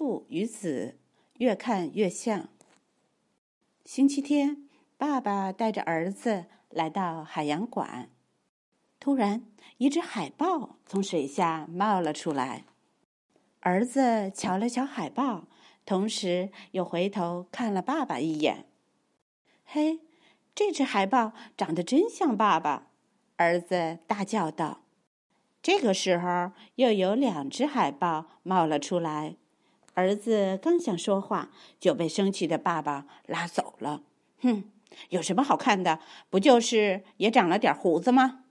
父与子》，越看越像。星期天，爸爸带着儿子来到海洋馆，突然，一只海豹从水下冒了出来。儿子瞧了瞧海豹，同时又回头看了爸爸一眼。嘿，这只海豹长得真像爸爸！儿子大叫道。这个时候，又有两只海豹冒了出来。儿子刚想说话，就被生气的爸爸拉走了。哼，有什么好看的？不就是也长了点胡子吗？